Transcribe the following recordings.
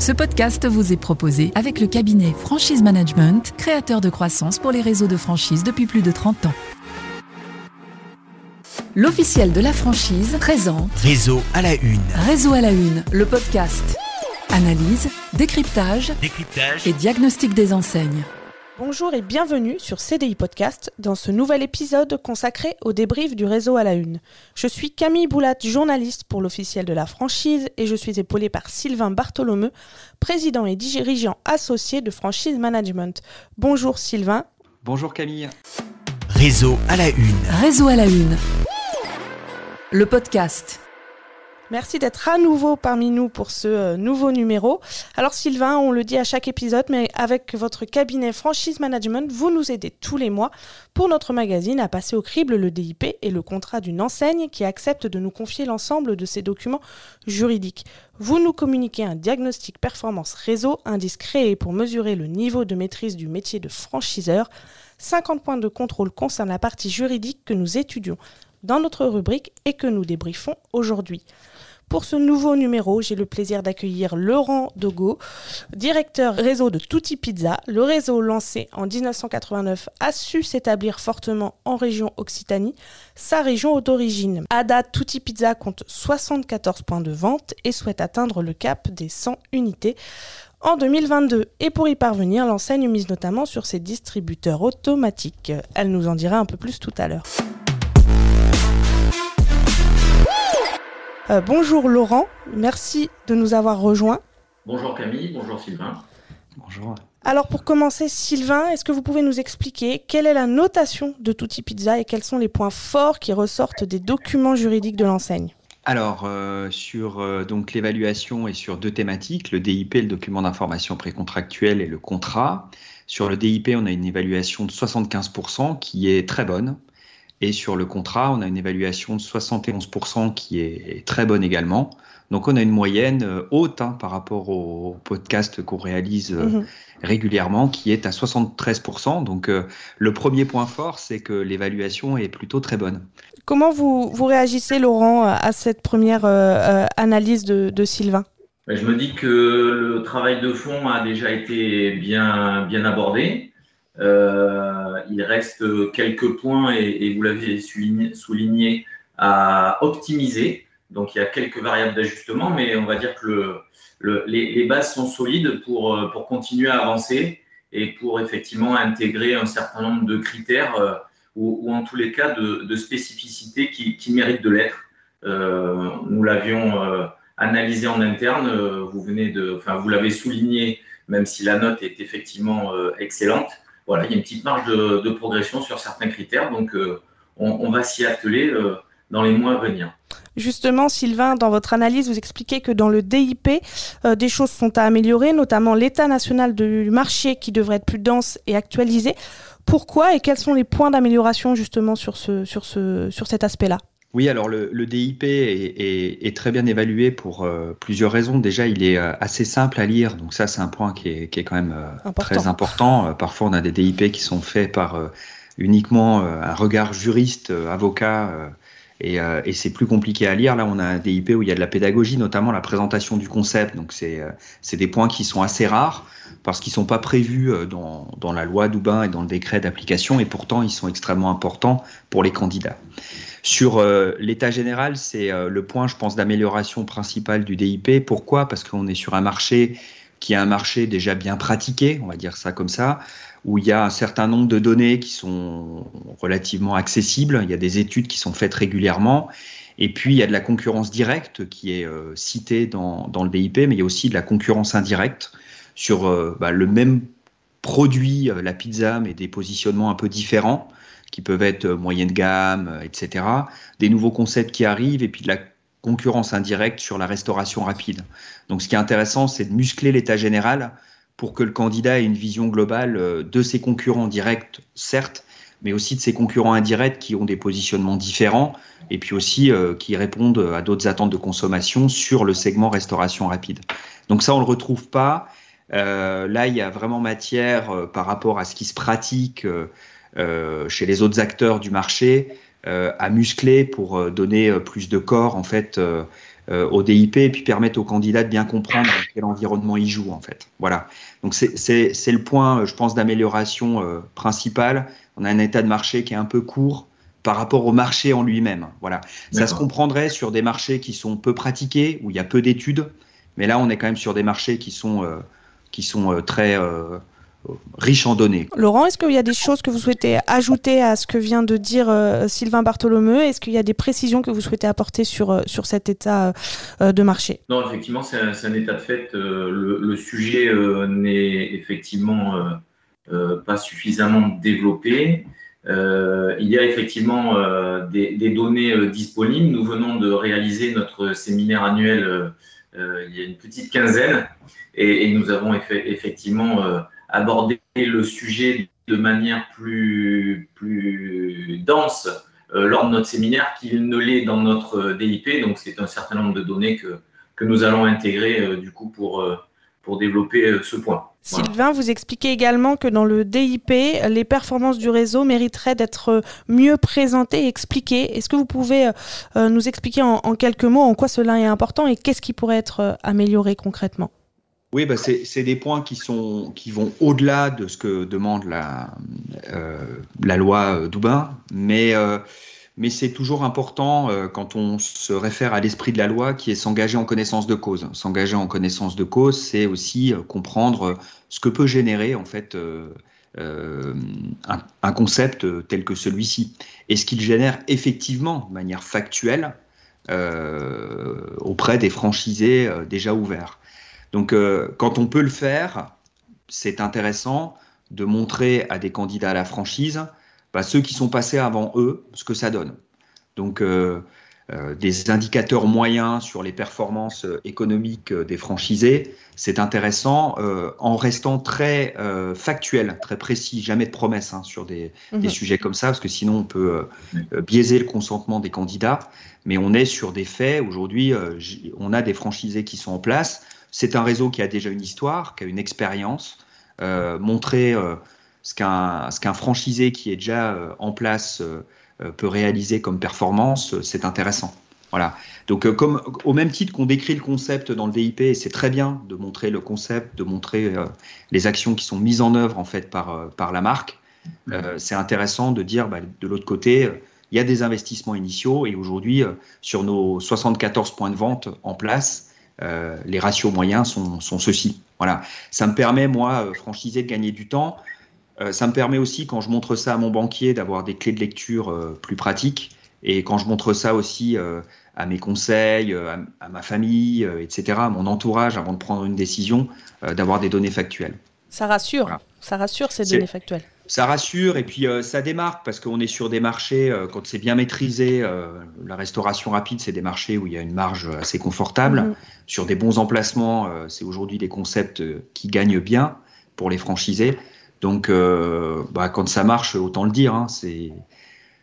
Ce podcast vous est proposé avec le cabinet Franchise Management, créateur de croissance pour les réseaux de franchise depuis plus de 30 ans. L'officiel de la franchise présente Réseau à la une. Réseau à la une, le podcast. Analyse, décryptage Décryptage. et diagnostic des enseignes. Bonjour et bienvenue sur CDI Podcast dans ce nouvel épisode consacré au débrief du réseau à la une. Je suis Camille Boulat, journaliste pour l'officiel de la franchise et je suis épaulée par Sylvain Bartholomeu, président et dirigeant associé de Franchise Management. Bonjour Sylvain. Bonjour Camille. Réseau à la une. Réseau à la une. Le podcast. Merci d'être à nouveau parmi nous pour ce euh, nouveau numéro. Alors Sylvain, on le dit à chaque épisode, mais avec votre cabinet Franchise Management, vous nous aidez tous les mois pour notre magazine à passer au crible le DIP et le contrat d'une enseigne qui accepte de nous confier l'ensemble de ses documents juridiques. Vous nous communiquez un diagnostic performance réseau, indice créé pour mesurer le niveau de maîtrise du métier de franchiseur. 50 points de contrôle concernent la partie juridique que nous étudions dans notre rubrique et que nous débriefons aujourd'hui. Pour ce nouveau numéro, j'ai le plaisir d'accueillir Laurent Dogo, directeur réseau de Tutti Pizza. Le réseau lancé en 1989 a su s'établir fortement en région Occitanie, sa région d'origine. À date, Tutti Pizza compte 74 points de vente et souhaite atteindre le cap des 100 unités en 2022. Et pour y parvenir, l'enseigne mise notamment sur ses distributeurs automatiques. Elle nous en dira un peu plus tout à l'heure. Euh, bonjour Laurent, merci de nous avoir rejoints. Bonjour Camille, bonjour Sylvain. Bonjour. Alors pour commencer, Sylvain, est-ce que vous pouvez nous expliquer quelle est la notation de Tutti Pizza et quels sont les points forts qui ressortent des documents juridiques de l'enseigne? Alors, euh, sur euh, donc l'évaluation et sur deux thématiques, le DIP, le document d'information précontractuel et le contrat. Sur le DIP, on a une évaluation de 75% qui est très bonne. Et sur le contrat, on a une évaluation de 71% qui est très bonne également. Donc on a une moyenne euh, haute hein, par rapport au podcast qu'on réalise euh, Mhm. régulièrement qui est à 73%. Donc euh, le premier point fort, c'est que l'évaluation est plutôt très bonne. Comment vous, vous réagissez, Laurent, à cette première euh, euh, analyse de, de Sylvain? Ben, Je me dis que le travail de fond a déjà été bien, bien abordé. Euh, il reste quelques points, et, vous l'avez souligné, à optimiser. Donc il y a quelques variables d'ajustement, mais on va dire que le, le- les, bases sont solides pour, euh, pour continuer à avancer et pour effectivement intégrer un certain nombre de critères euh, ou, en tous les cas de, spécificités qui, méritent de l'être. Nous l'avions analysé en interne. Vous venez de, enfin, vous l'avez souligné, même si la note est effectivement excellente. Voilà, il y a une petite marge de, progression sur certains critères, donc euh, on, on va s'y atteler euh, dans les mois à venir. Justement, Sylvain, dans votre analyse, vous expliquez que dans le DIP, euh, des choses sont à améliorer, notamment l'état national du marché qui devrait être plus dense et actualisé. Pourquoi et quels sont les points d'amélioration justement sur, ce, sur, ce, sur cet aspect-là? Oui, alors le, le DIP est, est- est très bien évalué pour euh, plusieurs raisons. Déjà, il est euh, assez simple à lire, donc ça c'est un point qui est, qui est quand même euh, Important. très important. Euh, parfois, on a des DIP qui sont faits par euh, uniquement euh, un regard juriste, euh, avocat, euh, et, euh, et c'est plus compliqué à lire. Là, on a un DIP où il y a de la pédagogie, notamment la présentation du concept. Donc, c'est euh, c'est des points qui sont assez rares parce qu'ils sont pas prévus euh, dans, la loi Doubin et dans le décret d'application, et pourtant ils sont extrêmement importants pour les candidats. Sur euh, l'état général, c'est euh, le point, je pense, d'amélioration principale du DIP. Pourquoi? Parce qu'on est sur un marché qui est un marché déjà bien pratiqué, on va dire ça comme ça, où il y a un certain nombre de données qui sont relativement accessibles. Il y a des études qui sont faites régulièrement. Et puis, il y a de la concurrence directe qui est citée dans le DIP, mais il y a aussi de la concurrence indirecte sur euh, bah, le même produit, euh, la pizza, mais des positionnements un peu différents qui peuvent être euh, moyenne gamme, etc. Des nouveaux concepts qui arrivent et puis de la concurrence indirecte sur la restauration rapide. Donc ce qui est intéressant, c'est de muscler l'état général pour que le candidat ait une vision globale de ses concurrents directs, certes, mais aussi de ses concurrents indirects qui ont des positionnements différents et puis aussi qui répondent à d'autres attentes de consommation sur le segment restauration rapide. Donc ça, on ne le retrouve pas. Euh, là, il y a vraiment matière euh, par rapport à ce qui se pratique euh, euh, chez les autres acteurs du marché euh, à muscler pour euh, donner euh, plus de corps en fait euh, au DIP et puis permettre aux candidats de bien comprendre dans quel environnement ils jouent en fait. Voilà. Donc c'est le point, je pense, d'amélioration principal. On a un état de marché qui est un peu court par rapport au marché en lui-même. Voilà. Ça se comprendrait sur des marchés qui sont peu pratiqués, où il y a peu d'études, mais là, on est quand même sur des marchés qui sont, euh, qui sont euh, très euh, riches en données. Laurent, est-ce qu'il y a des choses que vous souhaitez ajouter à ce que vient de dire Sylvain Bartholomeu? Est-ce qu'il y a des précisions que vous souhaitez apporter sur, sur cet état de marché? Non, effectivement, c'est un, état de fait. Le, le, sujet n'est effectivement pas suffisamment développé. Euh, il y a effectivement euh, des, données euh, disponibles. Nous venons de réaliser notre séminaire annuel il y a une petite quinzaine et, nous avons effectivement abordé le sujet de manière plus, dense lors de notre séminaire qu'il ne l'est dans notre DIP. Donc c'est un certain nombre de données que, nous allons intégrer du coup pour développer ce point. Sylvain, vous expliquez également que dans le DIP, les performances du réseau mériteraient d'être mieux présentées et expliquées. Est-ce que vous pouvez euh, euh, nous expliquer en, quelques mots en quoi cela est important et qu'est-ce qui pourrait être euh, amélioré concrètement? Oui, bah c'est des points qui, sont, qui vont au-delà de ce que demande la, la loi Doubin, mais mais c'est toujours important euh, quand on se réfère à l'esprit de la loi qui est s'engager en connaissance de cause. S'engager en connaissance de cause, c'est aussi euh, comprendre euh, ce que peut générer en fait un, concept tel que celui-ci et ce qu'il génère effectivement de manière factuelle auprès des franchisés déjà ouverts. Donc quand on peut le faire, c'est intéressant de montrer à des candidats à la franchise bah, ceux qui sont passés avant eux, ce que ça donne. Donc, euh, euh, des indicateurs moyens sur les performances euh, économiques des franchisés, c'est intéressant en restant très factuel, très précis, jamais de promesses hein, sur des, des, mhm. sujets comme ça, parce que sinon on peut biaiser le consentement des candidats. Mais on est sur des faits. Aujourd'hui, on a des franchisés qui sont en place. C'est un réseau qui a déjà une histoire, qui a une expérience. montrer ce qu'un franchisé qui est déjà euh, en place euh, euh, peut réaliser comme performance, c'est intéressant. Voilà. Donc, comme au même titre qu'on décrit le concept dans le DIP, c'est très bien de montrer le concept, de montrer les actions qui sont mises en œuvre en fait par par la marque. c'est intéressant de dire, bah, de l'autre côté, il y a des investissements initiaux et aujourd'hui, sur nos 74 points de vente en place, les ratios moyens sont, sont ceux-ci. Voilà. Ça me permet moi, franchisé, de gagner du temps. Euh, ça me permet aussi, quand je montre ça à mon banquier, d'avoir des clés de lecture euh, plus pratiques. Et quand je montre ça aussi euh, à mes conseils, à, ma famille, etc., à mon entourage, avant de prendre une décision, d'avoir des données factuelles. Ça rassure, ça rassure ces données factuelles. Ça rassure et puis ça démarque parce qu'on est sur des marchés, quand c'est bien maîtrisé, la restauration rapide, c'est des marchés où il y a une marge assez confortable. Mhm. Sur des bons emplacements, c'est aujourd'hui des concepts qui gagnent bien pour les franchisés. Donc, euh, bah, quand ça marche, autant le dire, hein, c'est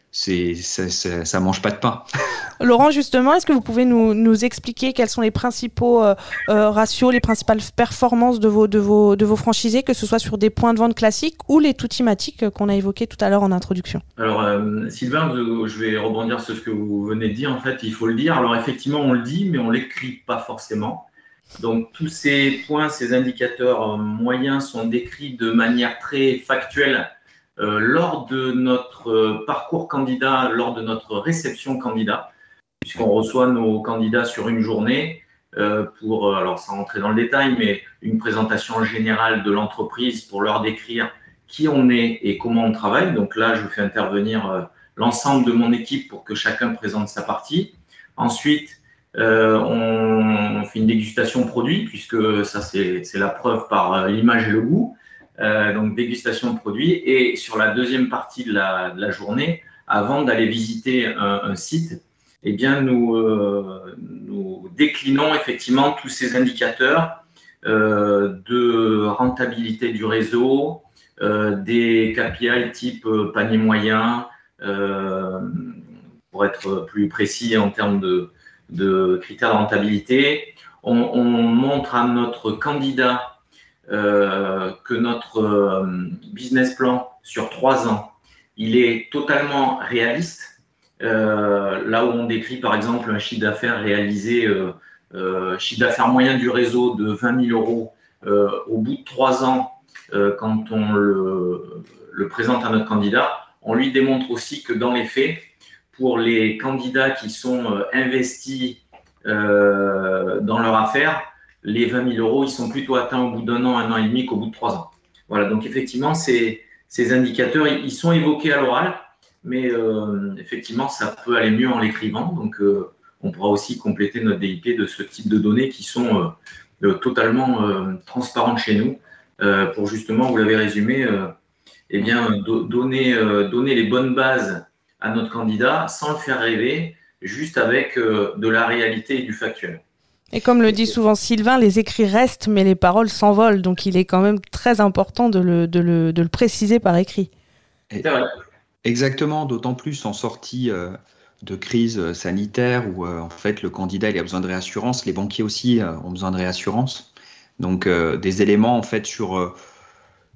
c'est, ça, ça, mange pas de pain. Laurent, justement, est-ce que vous pouvez nous, nous, expliquer quels sont les principaux euh, euh, ratios, les principales performances de vos, de, vos, de vos franchisés, que ce soit sur des points de vente classiques ou les tout thématiques qu'on a évoqués tout à l'heure en introduction? Alors, Sylvain, je vais rebondir sur ce que vous venez de dire. En fait, il faut le dire. Alors, effectivement, on le dit, mais on l'écrit pas forcément. Donc tous ces points, ces indicateurs euh, moyens sont décrits de manière très factuelle euh, lors de notre euh, parcours candidat, lors de notre réception candidat, puisqu'on reçoit nos candidats sur une journée pour, alors sans rentrer dans le détail, mais une présentation générale de l'entreprise pour leur décrire qui on est et comment on travaille. Donc là, je fais intervenir l'ensemble de mon équipe pour que chacun présente sa partie. Ensuite, euh, on, fait une dégustation produit, puisque ça, c'est la preuve par euh, l'image et le goût. Euh, donc, dégustation de produit. Et sur la deuxième partie de la, journée, avant d'aller visiter un, site, eh bien, nous, nous, déclinons effectivement tous ces indicateurs de rentabilité du réseau, des KPI type panier moyen, pour être plus précis en termes de, de critères de rentabilité. On, montre à notre candidat euh, que notre euh, business plan sur trois ans, il est totalement réaliste là où on décrit par exemple un chiffre d'affaires réalisé, chiffre d'affaires moyen du réseau de 20 000 euros au bout de trois ans, quand on le présente à notre candidat, on lui démontre aussi que dans les faits, pour les candidats qui sont investis euh, dans leur affaire, les 20 000 euros, ils sont plutôt atteints au bout d'un an, un an et demi qu'au bout de trois ans. Voilà, donc effectivement, ces, indicateurs, ils sont évoqués à l'oral, mais euh, effectivement, ça peut aller mieux en l'écrivant. Donc, euh, on pourra aussi compléter notre DIP de ce type de données qui sont totalement transparentes chez nous pour justement, vous l'avez résumé, eh bien, donner, donner les bonnes bases à notre candidat sans le faire rêver juste avec euh, de la réalité et du factuel. Et comme le dit souvent Sylvain, les écrits restent, mais les paroles s'envolent. Donc il est quand même très important de le, de le, de le préciser par écrit. Exactement, d'autant plus en sortie euh, de crise sanitaire où euh, en fait le candidat il a besoin de réassurance, les banquiers aussi ont besoin de réassurance. Donc des éléments en fait sur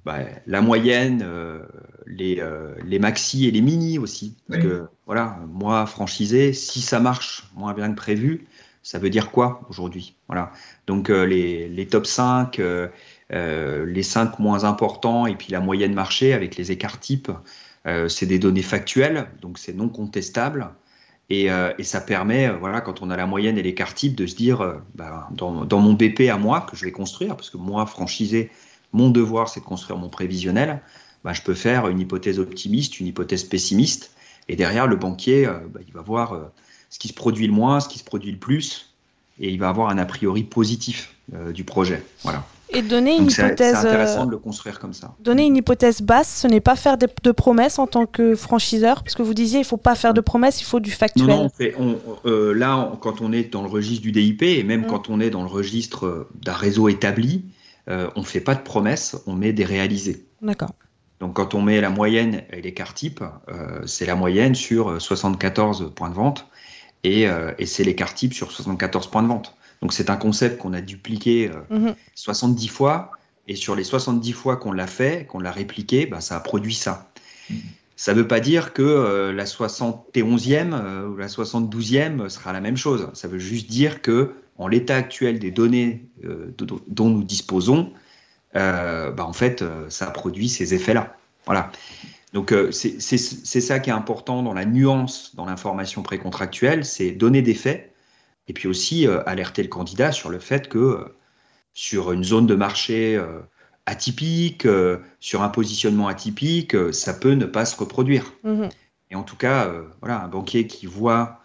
bah, la moyenne, euh, les, euh, les, maxi et les mini aussi. Parce que voilà, moi, franchisé, si ça marche moins bien que prévu, ça veut dire quoi aujourd'hui? Voilà. Donc euh, les, les, top 5, les 5 moins importants et puis la moyenne marché avec les écarts types, c'est des données factuelles, donc c'est non contestable. Et, et, ça permet, voilà, quand on a la moyenne et l'écart type, de se dire, bah, dans, dans, mon BP à moi, que je vais construire, parce que moi, franchisé, mon devoir, c'est de construire mon prévisionnel, bah, je peux faire une hypothèse optimiste, une hypothèse pessimiste, et derrière, le banquier, euh, bah, il va voir euh, ce qui se produit le moins, ce qui se produit le plus, et il va avoir un a priori positif euh, du projet. Voilà. Et donner une hypothèse. C'est intéressant de le construire comme ça. Donner une hypothèse basse, ce n'est pas faire de, promesses en tant que franchiseur, parce que vous disiez, il ne faut pas faire de promesses, il faut du factuel. Non, non là, quand on est dans le registre du DIP, et même mm. quand on est dans le registre d'un réseau établi, euh, on ne fait pas de promesses, on met des réalisés. D'accord. Donc quand on met la moyenne et l'écart type, euh, c'est la moyenne sur 74 points de vente et, euh, et c'est l'écart type sur 74 points de vente. Donc c'est un concept qu'on a dupliqué 70 mhm. fois et sur les 70 fois qu'on l'a fait, qu'on l'a répliqué, bah, ça a produit ça. Ça ne veut pas dire que la 71e ou la 72e sera la même chose. Ça veut juste dire que en l'état actuel des données euh, dont nous disposons, euh, bah, en fait, euh, ça produit ces effets-là. Voilà. Donc c'est ça qui est important dans la nuance dans l'information précontractuelle, c'est donner des faits et puis aussi alerter le candidat sur le fait que sur une zone de marché atypique, sur un positionnement atypique, ça peut ne pas se reproduire. Mmh et en tout cas, voilà, un banquier qui voit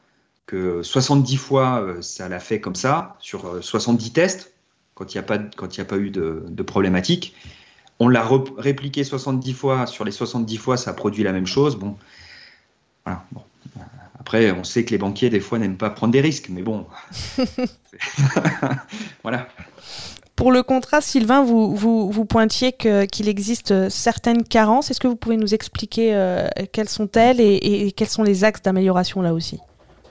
que 70 fois, euh, ça l'a fait comme ça, sur 70 euh, tests, quand il n'y a, pas, a pas eu de, de problématique. On l'a répliqué 70 fois, sur les 70 fois, ça a produit la même chose. Bon, voilà, bon. Après, on sait que les banquiers, des fois, n'aiment pas prendre des risques, mais bon. voilà. Pour le contrat, Sylvain, vous, vous, vous pointiez qu'il existe certaines carences. Est-ce que vous pouvez nous expliquer euh, quelles sont-elles et, et, quels sont les axes d'amélioration là aussi?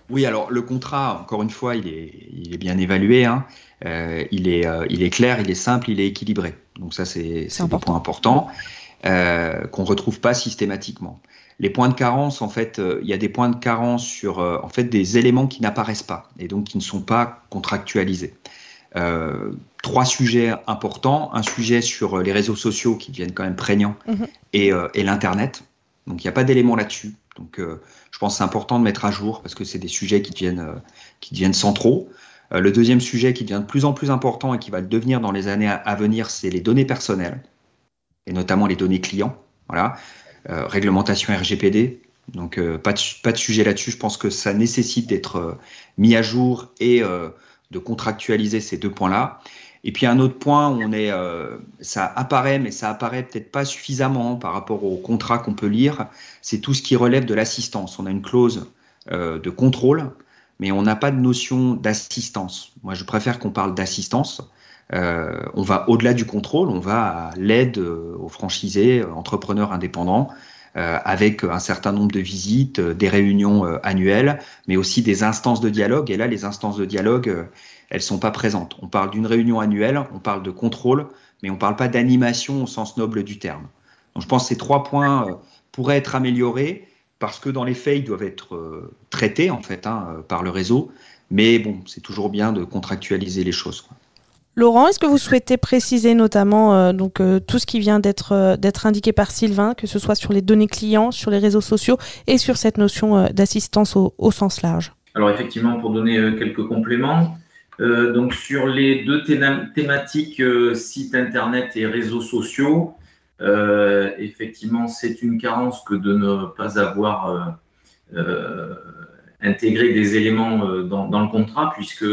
Oui, alors le contrat, encore une fois, il est, il est bien évalué. Hein. Euh, il, est, euh, il est clair, il est simple, il est équilibré. Donc ça, c'est un point important euh, qu'on retrouve pas systématiquement. Les points de carence, en fait, il y a des points de carence sur en fait des éléments qui n'apparaissent pas et donc qui ne sont pas contractualisés. trois sujets importants. Un sujet sur les réseaux sociaux qui deviennent quand même prégnants mhm. et, et l'internet. Donc il n'y a pas d'éléments là-dessus. Donc je pense que c'est important de mettre à jour parce que c'est des sujets qui deviennent, euh, qui centraux. Euh, le deuxième sujet qui devient de plus en plus important et qui va le devenir dans les années à, venir, c'est les données personnelles et notamment les données clients. Voilà. Euh, réglementation RGPD. Donc pas, de, pas de sujet là-dessus. Je pense que ça nécessite d'être mis à jour et de contractualiser ces deux points-là. Et puis un autre point, on est, euh, ça apparaît, mais ça apparaît peut-être pas suffisamment par rapport au contrat qu'on peut lire. C'est tout ce qui relève de l'assistance. On a une clause euh, de contrôle, mais on n'a pas de notion d'assistance. Moi, je préfère qu'on parle d'assistance. Euh, on va au-delà du contrôle, on va à l'aide aux franchisés, entrepreneurs indépendants, avec un certain nombre de visites, des réunions annuelles, mais aussi des instances de dialogue. Et là, les instances de dialogue, elles sont pas présentes. On parle d'une réunion annuelle, on parle de contrôle, mais on ne parle pas d'animation au sens noble du terme. Donc je pense que ces trois points euh, pourraient être améliorés parce que dans les faits, ils doivent être traités en fait hein, par le réseau. Mais bon, c'est toujours bien de contractualiser les choses. Laurent, est-ce que vous souhaitez préciser notamment euh, donc, euh, tout ce qui vient d'être euh, d'être indiqué par Sylvain, que ce soit sur les données clients, sur les réseaux sociaux et sur cette notion d'assistance au, sens large? Alors effectivement, pour donner quelques compléments, donc sur les deux thématiques site internet et réseaux sociaux, effectivement, c'est une carence que de ne pas avoir intégré des éléments dans, le contrat, puisque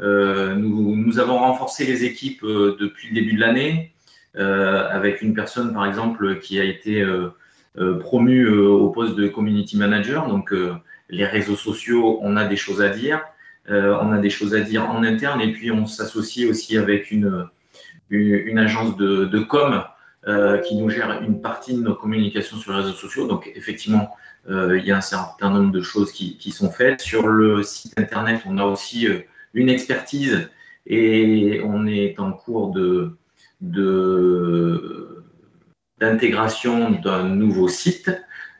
nous, nous, avons renforcé les équipes euh, depuis le début de l'année, euh, avec une personne, par exemple, qui a été promue au poste de community manager. Donc, les réseaux sociaux, on a des choses à dire. on a des choses à dire en interne et puis on s'associe aussi avec une, agence de, com qui nous gère une partie de nos communications sur les réseaux sociaux. Donc, effectivement, il y a un certain nombre de choses qui, sont faites. Sur le site internet, on a aussi une expertise et on est en cours de, d'intégration d'un nouveau site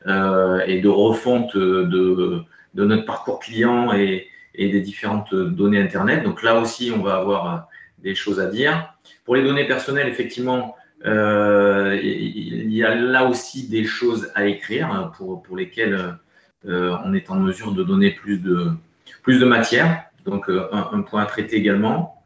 euh, et de refonte de, de, notre parcours client et, et, des différentes données Internet. Donc là aussi, on va avoir des choses à dire. Pour les données personnelles, effectivement, euh, il y a là aussi des choses à écrire pour, pour lesquelles euh, on est en mesure de donner plus de, plus de matière donc euh, un, point à traiter également.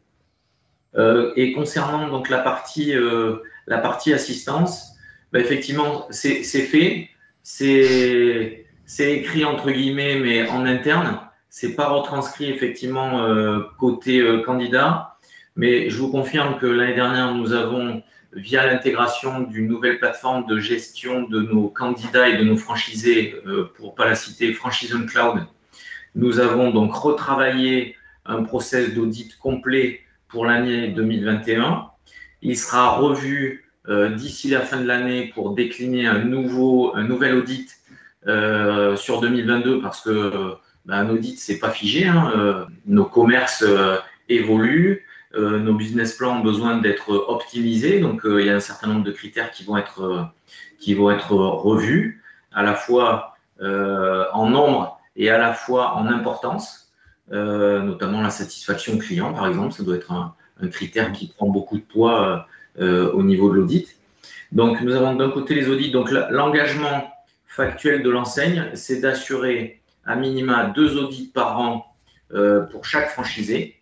Euh, et concernant donc la partie, euh, la partie assistance, bah, effectivement, c'est fait, c'est écrit entre guillemets, mais en interne. C'est pas retranscrit effectivement côté candidat, mais je vous confirme que l'année dernière, nous avons, via l'intégration d'une nouvelle plateforme de gestion de nos candidats et de nos franchisés, pour pas la citer, Franchise on Cloud, nous avons donc retravaillé un process d'audit complet pour l'année 2021. Il sera revu euh, d'ici la fin de l'année pour décliner un, nouveau, un nouvel audit euh, sur 2022 parce que ben, un audit, c'est pas figé. Hein. Nos commerces évoluent, nos business plans ont besoin d'être optimisés. Donc, il y a un certain nombre de critères qui vont être, qui vont être revus, à la fois en nombre et à la fois en importance, euh, notamment la satisfaction client, par exemple. Ça doit être un, critère qui prend beaucoup de poids euh, au niveau de l'audit. Donc, nous avons d'un côté les audits. Donc, l'engagement factuel de l'enseigne, c'est d'assurer à minima deux audits par an euh, pour chaque franchisé.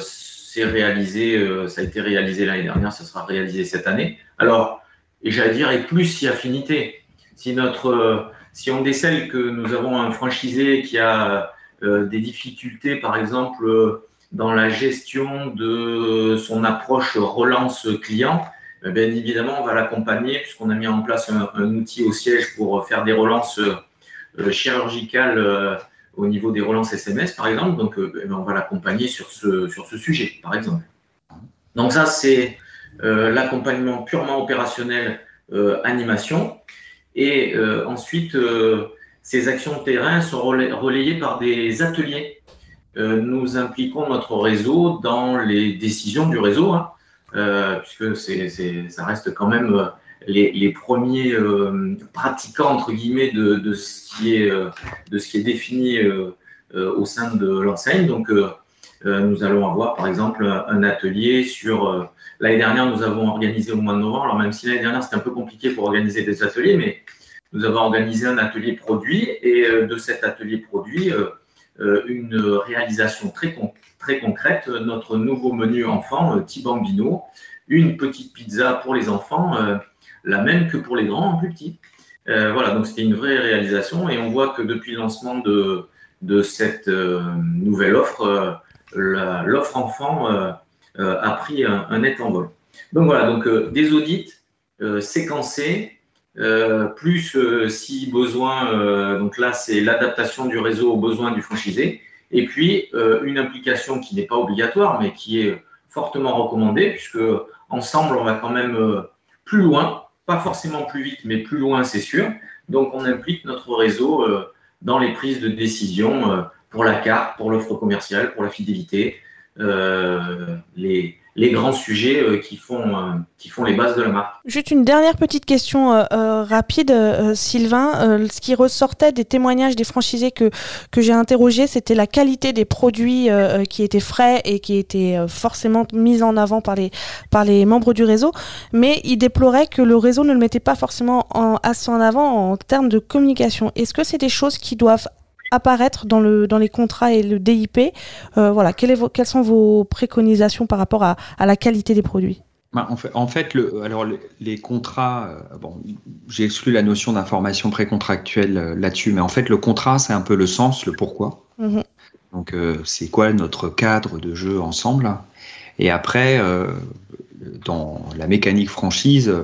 c'est réalisé, ça a été réalisé l'année dernière, ça sera réalisé cette année. Alors, et j'allais dire, et plus si affinité. Si notre si on décèle que nous avons un franchisé qui a euh, des difficultés, par exemple, euh, dans la gestion de son approche relance client, eh bien évidemment, on va l'accompagner puisqu'on a mis en place un, outil au siège pour faire des relances euh, chirurgicales au niveau des relances SMS, par exemple. Donc, eh on va l'accompagner sur ce, sur ce sujet, par exemple. Donc, ça, c'est l'accompagnement purement opérationnel animation. Et euh, ensuite, euh, ces actions de terrain sont relayées par des ateliers. Euh, nous impliquons notre réseau dans les décisions du réseau, hein, puisque ça reste quand même les, premiers pratiquants entre guillemets de, ce qui est de ce qui est défini au sein de l'enseigne. Donc, nous allons avoir par exemple un atelier sur L'année dernière, nous avons organisé au mois de novembre, alors même si l'année dernière c'était un peu compliqué pour organiser des ateliers, mais nous avons organisé un atelier produit et euh, de cet atelier produit, euh, euh, une réalisation très, très concrète, notre nouveau menu enfant, Tibambino, une petite pizza pour les enfants, la même que pour les grands, en plus petit. voilà, donc c'était une vraie réalisation et on voit que depuis le lancement de, de cette nouvelle offre, l'offre enfant euh, a pris un, net envol. Donc voilà, donc euh, des audits euh, séquencés, plus si besoin, donc là c'est l'adaptation du réseau aux besoins du franchisé, et puis une implication qui n'est pas obligatoire, mais qui est fortement recommandée, puisque ensemble on va quand même plus loin, pas forcément plus vite, mais plus loin c'est sûr. Donc on implique notre réseau dans les prises de décision pour la carte, pour l'offre commerciale, pour la fidélité, euh, les, les grands sujets euh, qui, font, euh, qui font les bases de la marque. Juste une dernière petite question rapide, Sylvain. ce qui ressortait des témoignages des franchisés que, que j'ai interrogés, c'était la qualité des produits qui étaient frais et qui étaient forcément mis en avant par les, par les membres du réseau. Mais ils déploraient que le réseau ne le mettait pas forcément en, assez en avant en termes de communication. Est-ce que c'est des choses qui doivent apparaître dans, le, dans les contrats et le DIP. Euh, voilà, quelles, sont vos préconisations par rapport à, la qualité des produits? Bah, en fait, le, alors les, contrats, euh, bon, j'ai exclu la notion d'information précontractuelle euh, là-dessus, mais en fait, le contrat, c'est un peu le sens, le pourquoi. Mhm. Donc, c'est quoi notre cadre de jeu ensemble? Et après, dans la mécanique franchise,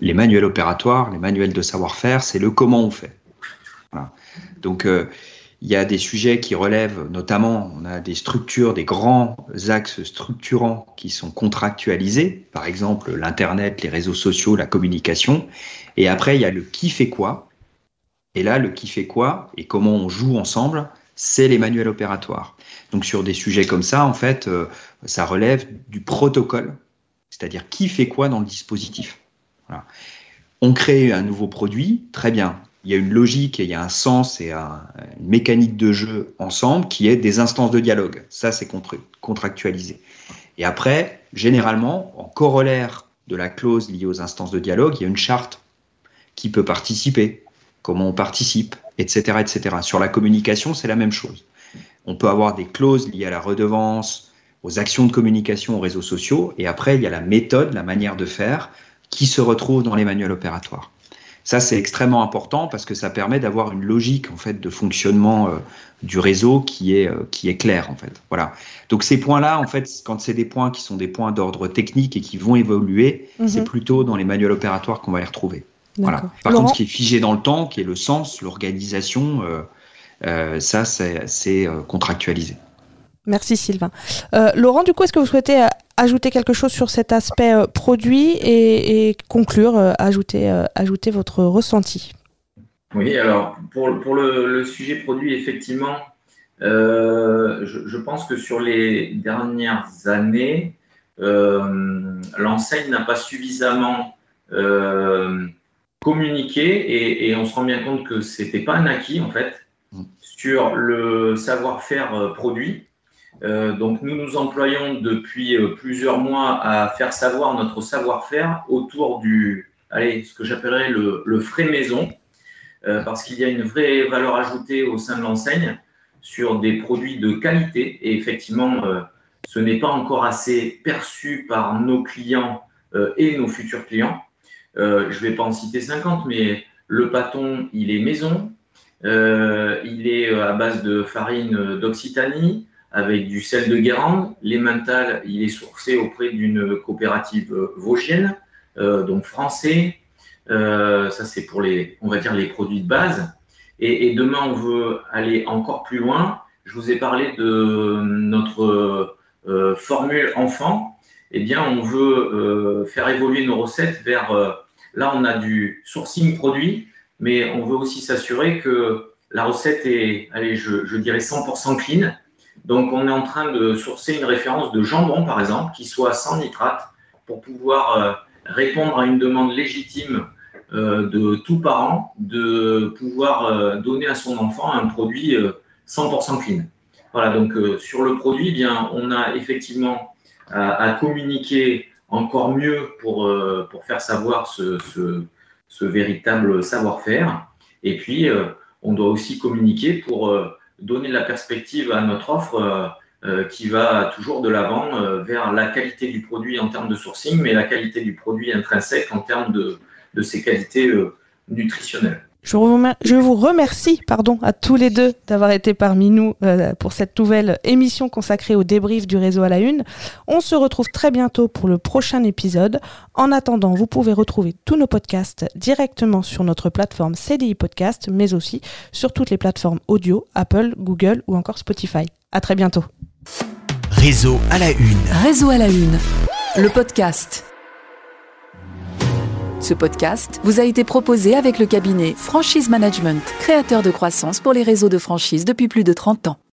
les, manuels opératoires, les manuels de savoir-faire, c'est le comment on fait. Voilà. Donc, euh, il y a des sujets qui relèvent, notamment, on a des structures, des grands axes structurants qui sont contractualisés, par exemple l'Internet, les réseaux sociaux, la communication. Et après, il y a le qui fait quoi. Et là, le qui fait quoi et comment on joue ensemble, c'est les manuels opératoires. Donc sur des sujets comme ça, en fait, euh, ça relève du protocole, c'est-à-dire qui fait quoi dans le dispositif. On crée un nouveau produit, très bien il y a une logique et il y a un sens et une mécanique de jeu ensemble qui est des instances de dialogue. Ça, c'est contractualisé. Et après, généralement, en corollaire de la clause liée aux instances de dialogue, il y a une charte qui peut participer, comment on participe, etc. etc. Sur la communication, c'est la même chose. On peut avoir des clauses liées à la redevance, aux actions de communication aux réseaux sociaux, et après, il y a la méthode, la manière de faire, qui se retrouve dans les manuels opératoires. Ça, c'est extrêmement important parce que ça permet d'avoir une logique en fait de fonctionnement euh, du réseau qui est euh, qui est claire en fait. Voilà. Donc ces points-là, en fait, quand c'est des points qui sont des points d'ordre technique et qui vont évoluer, mhm. c'est plutôt dans les manuels opératoires qu'on va les retrouver. Voilà. Par contre, ce qui est figé dans le temps, qui est le sens, l'organisation, euh, ça, c'est contractualisé. Merci Sylvain. Laurent, du coup, est-ce que vous souhaitez ajouter quelque chose sur cet aspect euh, produit et, conclure, euh, ajouter, euh, ajouter votre ressenti? Oui, alors pour, pour le, sujet produit, effectivement, je, pense que sur les dernières années, l'enseigne n'a pas suffisamment communiqué et, on se rend bien compte que ce n'était pas un acquis en fait mm. sur le savoir-faire produit. Euh, donc nous nous employons depuis euh, plusieurs mois à faire savoir notre savoir-faire autour du, allez, ce que j'appellerais le, frais maison, euh, parce qu'il y a une vraie valeur ajoutée au sein de l'enseigne sur des produits de qualité. Et effectivement, ce n'est pas encore assez perçu par nos clients et nos futurs clients. je ne vais pas en citer 50, mais le pâton, il est maison. il est à base de farine d'Occitanie avec du sel de Guérande. L'emmental, il est sourcé auprès d'une coopérative vosgienne, euh, donc français. Euh, ça, c'est pour les, on va dire, les produits de base. Et, demain, on veut aller encore plus loin. Je vous ai parlé de notre euh, formule enfant. Eh bien, on veut faire évoluer nos recettes vers. là, on a du sourcing produit, mais on veut aussi s'assurer que la recette est, allez, je, je dirais 100% clean donc, on est en train de sourcer une référence de jambon, par exemple, qui soit sans nitrate, pour pouvoir euh, répondre à une demande légitime euh, de tout parent de pouvoir euh, donner à son enfant un produit 100% clean. Voilà, donc sur le produit, eh bien, on a effectivement à, communiquer encore mieux pour, pour faire savoir ce, ce véritable savoir-faire. Et puis, on doit aussi communiquer pour donner la perspective à notre offre euh, euh, qui va toujours de l'avant euh, vers la qualité du produit en termes de sourcing, mais la qualité du produit intrinsèque en termes de, de ses qualités nutritionnelles. Je vous remercie pardon, à tous les deux d'avoir été parmi nous pour cette nouvelle émission consacrée au débrief du réseau à la une. On se retrouve très bientôt pour le prochain épisode. En attendant, vous pouvez retrouver tous nos podcasts directement sur notre plateforme CDI Podcast, mais aussi sur toutes les plateformes audio, Apple, Google ou encore Spotify. À très bientôt. Réseau à la une. Réseau à la une. Le podcast. Ce podcast vous a été proposé avec le cabinet Franchise Management, créateur de croissance pour les réseaux de franchise depuis plus de 30 ans.